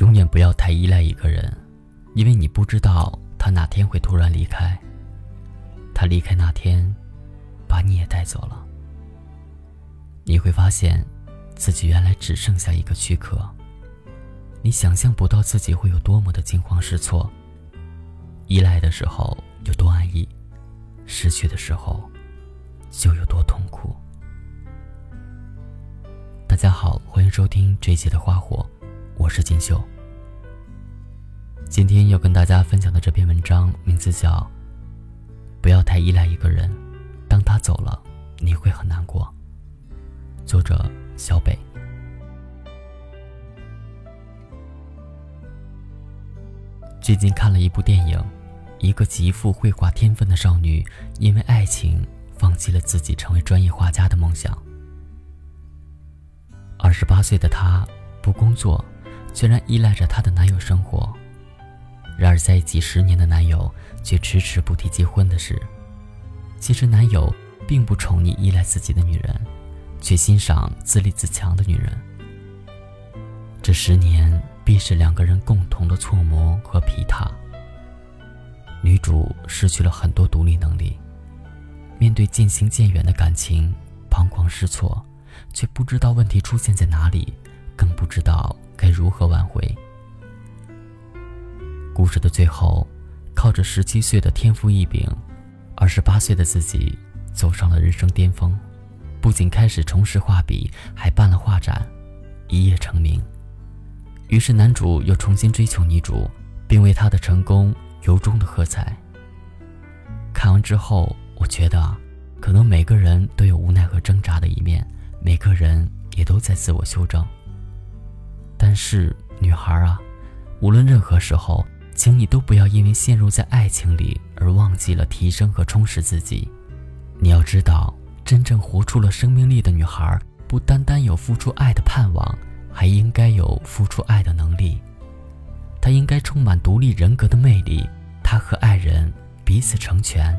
永远不要太依赖一个人，因为你不知道他哪天会突然离开。他离开那天，把你也带走了。你会发现，自己原来只剩下一个躯壳。你想象不到自己会有多么的惊慌失措。依赖的时候有多安逸，失去的时候就有多痛苦。大家好，欢迎收听这一期的花火，我是锦绣。今天要跟大家分享的这篇文章名字叫《不要太依赖一个人，当他走了，你会很难过》。作者小北。最近看了一部电影，一个极富绘画天分的少女，因为爱情放弃了自己成为专业画家的梦想。二十八岁的她不工作，虽然依赖着她的男友生活，然而在一起十年的男友却迟迟不提结婚的事。其实男友并不宠溺依赖自己的女人，却欣赏自立自强的女人。这十年必是两个人共同的错磨和疲沓。女主失去了很多独立能力，面对渐行渐远的感情，彷徨失措。却不知道问题出现在哪里，更不知道该如何挽回。故事的最后，靠着十七岁的天赋异禀，二十八岁的自己走上了人生巅峰，不仅开始重拾画笔，还办了画展，一夜成名。于是男主又重新追求女主，并为她的成功由衷的喝彩。看完之后，我觉得，可能每个人都有无奈和挣扎的一面。每个人也都在自我修正，但是女孩啊，无论任何时候，请你都不要因为陷入在爱情里而忘记了提升和充实自己。你要知道，真正活出了生命力的女孩，不单单有付出爱的盼望，还应该有付出爱的能力。她应该充满独立人格的魅力，她和爱人彼此成全，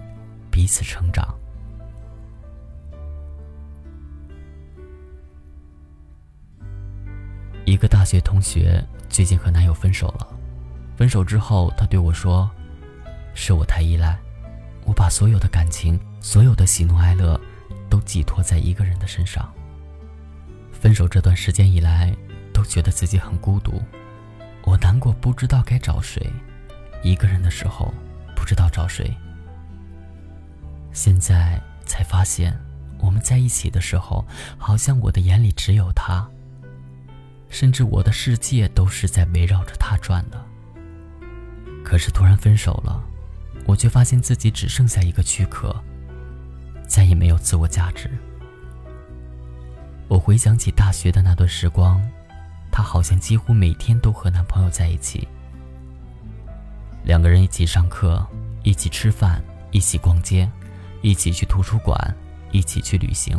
彼此成长。一个大学同学最近和男友分手了，分手之后，她对我说：“是我太依赖，我把所有的感情、所有的喜怒哀乐，都寄托在一个人的身上。分手这段时间以来，都觉得自己很孤独，我难过不知道该找谁，一个人的时候不知道找谁。现在才发现，我们在一起的时候，好像我的眼里只有他。”甚至我的世界都是在围绕着他转的。可是突然分手了，我却发现自己只剩下一个躯壳，再也没有自我价值。我回想起大学的那段时光，她好像几乎每天都和男朋友在一起，两个人一起上课，一起吃饭，一起逛街，一起去图书馆，一起去旅行。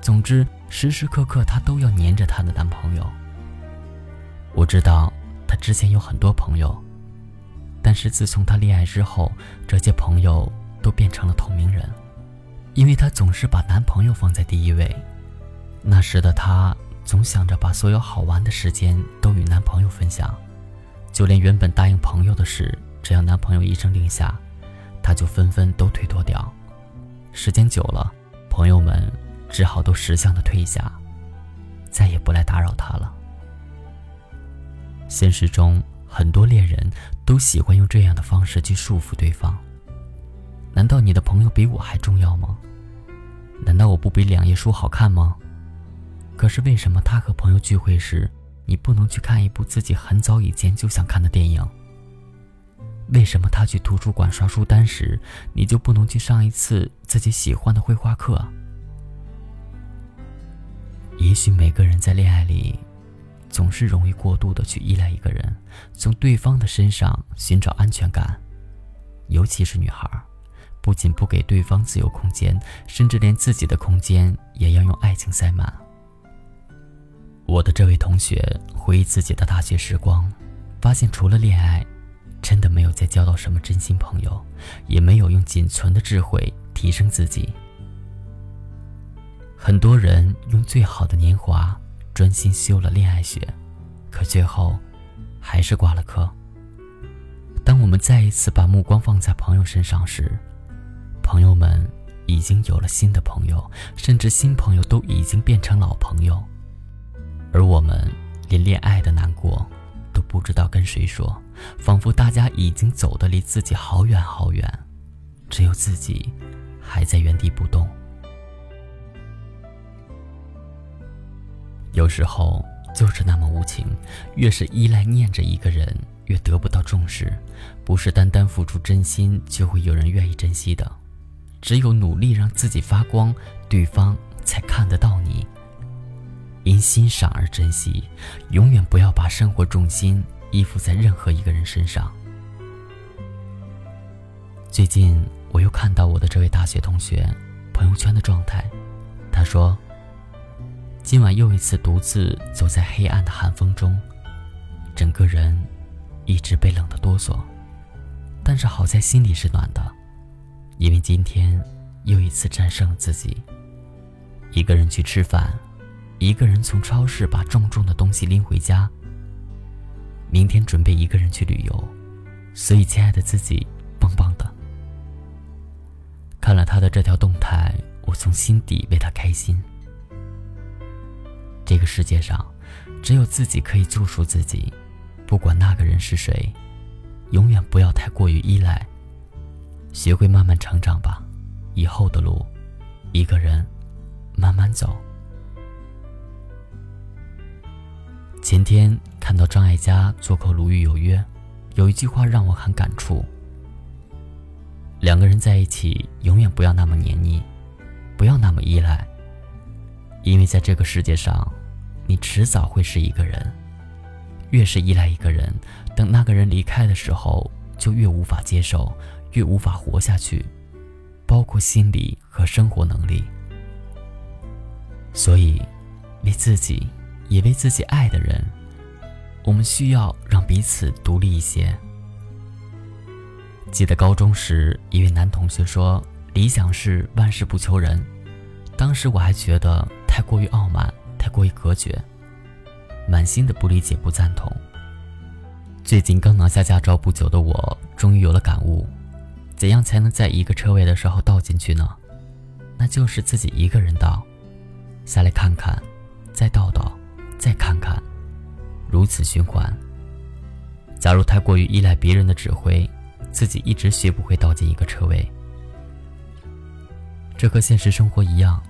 总之。时时刻刻，她都要黏着她的男朋友。我知道她之前有很多朋友，但是自从她恋爱之后，这些朋友都变成了透明人，因为她总是把男朋友放在第一位。那时的她总想着把所有好玩的时间都与男朋友分享，就连原本答应朋友的事，只要男朋友一声令下，她就纷纷都推脱掉。时间久了，朋友们。只好都识相的退下，再也不来打扰他了。现实中，很多恋人都喜欢用这样的方式去束缚对方。难道你的朋友比我还重要吗？难道我不比两页书好看吗？可是为什么他和朋友聚会时，你不能去看一部自己很早以前就想看的电影？为什么他去图书馆刷书单时，你就不能去上一次自己喜欢的绘画课？也许每个人在恋爱里，总是容易过度的去依赖一个人，从对方的身上寻找安全感。尤其是女孩，不仅不给对方自由空间，甚至连自己的空间也要用爱情塞满。我的这位同学回忆自己的大学时光，发现除了恋爱，真的没有再交到什么真心朋友，也没有用仅存的智慧提升自己。很多人用最好的年华专心修了恋爱学，可最后还是挂了科。当我们再一次把目光放在朋友身上时，朋友们已经有了新的朋友，甚至新朋友都已经变成老朋友，而我们连恋爱的难过都不知道跟谁说，仿佛大家已经走得离自己好远好远，只有自己还在原地不动。有时候就是那么无情，越是依赖念着一个人，越得不到重视。不是单单付出真心就会有人愿意珍惜的，只有努力让自己发光，对方才看得到你。因欣赏而珍惜，永远不要把生活重心依附在任何一个人身上。最近我又看到我的这位大学同学朋友圈的状态，他说。今晚又一次独自走在黑暗的寒风中，整个人一直被冷得哆嗦，但是好在心里是暖的，因为今天又一次战胜了自己。一个人去吃饭，一个人从超市把重重的东西拎回家。明天准备一个人去旅游，所以亲爱的自己，棒棒的。看了他的这条动态，我从心底为他开心。这个世界上，只有自己可以救赎自己，不管那个人是谁，永远不要太过于依赖，学会慢慢成长吧。以后的路，一个人慢慢走。前天看到张艾嘉做客《鲁豫有约》，有一句话让我很感触：两个人在一起，永远不要那么黏腻，不要那么依赖，因为在这个世界上。你迟早会是一个人，越是依赖一个人，等那个人离开的时候，就越无法接受，越无法活下去，包括心理和生活能力。所以，为自己，也为自己爱的人，我们需要让彼此独立一些。记得高中时，一位男同学说：“理想是万事不求人。”当时我还觉得太过于傲慢。太过于隔绝，满心的不理解、不赞同。最近刚拿下驾照不久的我，终于有了感悟：怎样才能在一个车位的时候倒进去呢？那就是自己一个人倒，下来看看，再倒倒，再看看，如此循环。假如太过于依赖别人的指挥，自己一直学不会倒进一个车位。这和现实生活一样，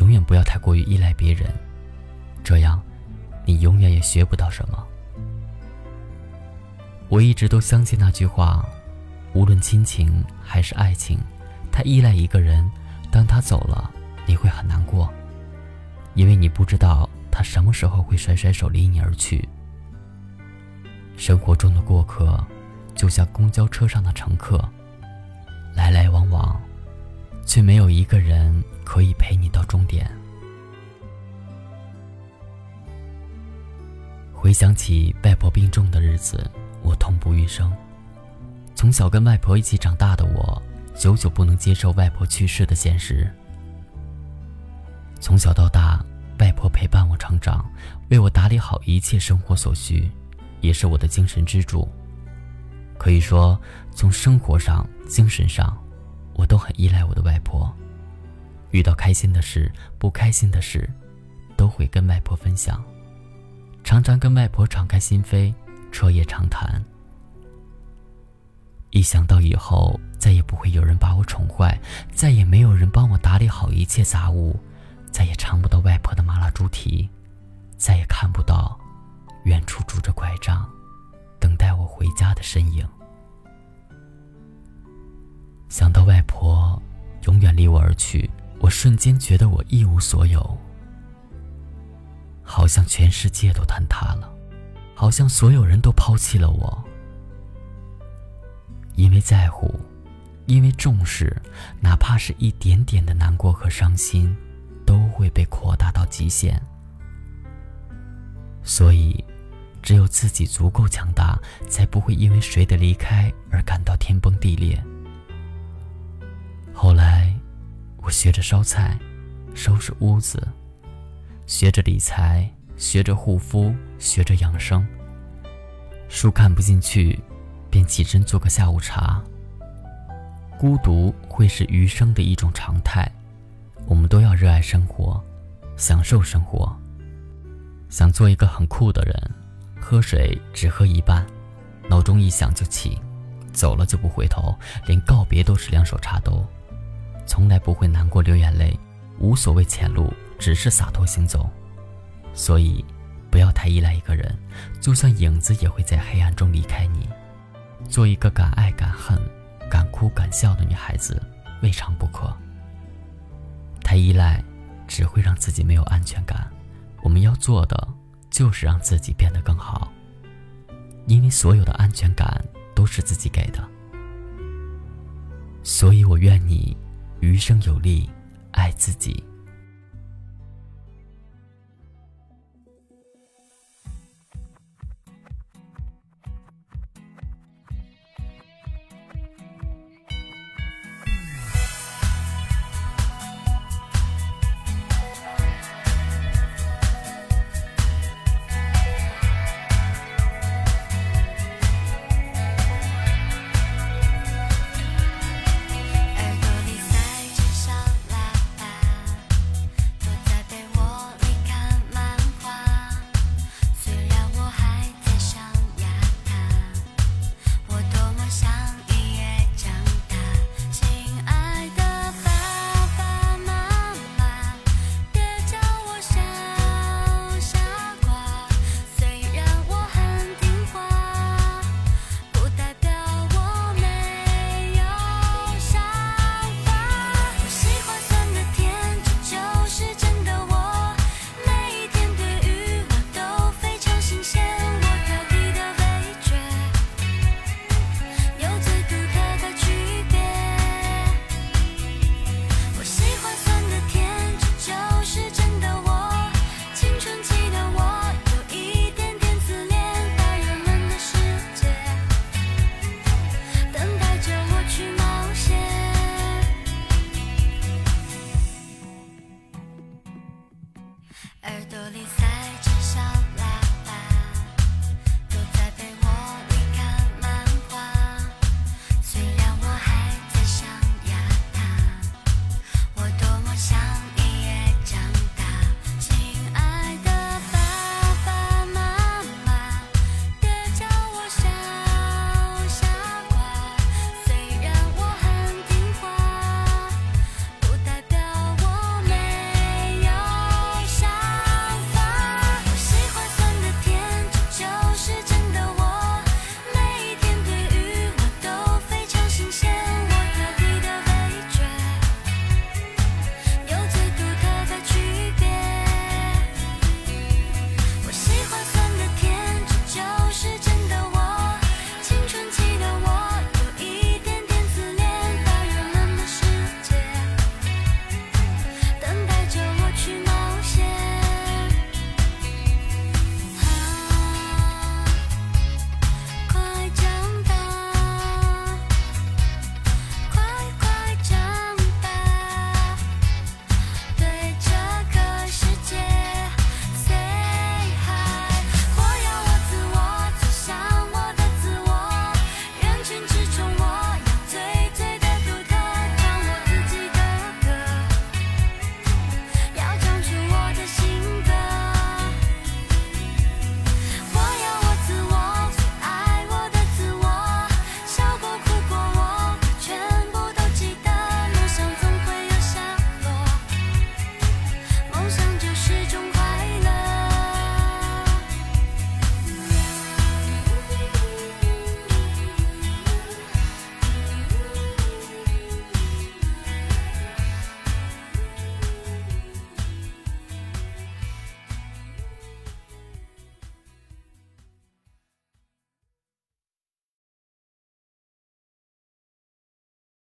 永远不要太过于依赖别人。这样，你永远也学不到什么。我一直都相信那句话：无论亲情还是爱情，他依赖一个人，当他走了，你会很难过，因为你不知道他什么时候会甩甩手离你而去。生活中的过客，就像公交车上的乘客，来来往往，却没有一个人可以陪你到终点。回想起外婆病重的日子，我痛不欲生。从小跟外婆一起长大的我，久久不能接受外婆去世的现实。从小到大，外婆陪伴我成长，为我打理好一切生活所需，也是我的精神支柱。可以说，从生活上、精神上，我都很依赖我的外婆。遇到开心的事、不开心的事，都会跟外婆分享。常常跟外婆敞开心扉，彻夜长谈。一想到以后再也不会有人把我宠坏，再也没有人帮我打理好一切杂物，再也尝不到外婆的麻辣猪蹄，再也看不到远处拄着拐杖等待我回家的身影。想到外婆永远离我而去，我瞬间觉得我一无所有。好像全世界都坍塌了，好像所有人都抛弃了我。因为在乎，因为重视，哪怕是一点点的难过和伤心，都会被扩大到极限。所以，只有自己足够强大，才不会因为谁的离开而感到天崩地裂。后来，我学着烧菜，收拾屋子。学着理财，学着护肤，学着养生。书看不进去，便起身做个下午茶。孤独会是余生的一种常态，我们都要热爱生活，享受生活。想做一个很酷的人，喝水只喝一半，闹钟一响就起，走了就不回头，连告别都是两手插兜，从来不会难过流眼泪，无所谓前路，只是洒脱行走。所以，不要太依赖一个人，就算影子也会在黑暗中离开你。做一个敢爱敢恨。敢哭敢笑的女孩子，未尝不可。太依赖，只会让自己没有安全感。我们要做的，就是让自己变得更好。因为所有的安全感都是自己给的。所以我愿你余生有力，爱自己。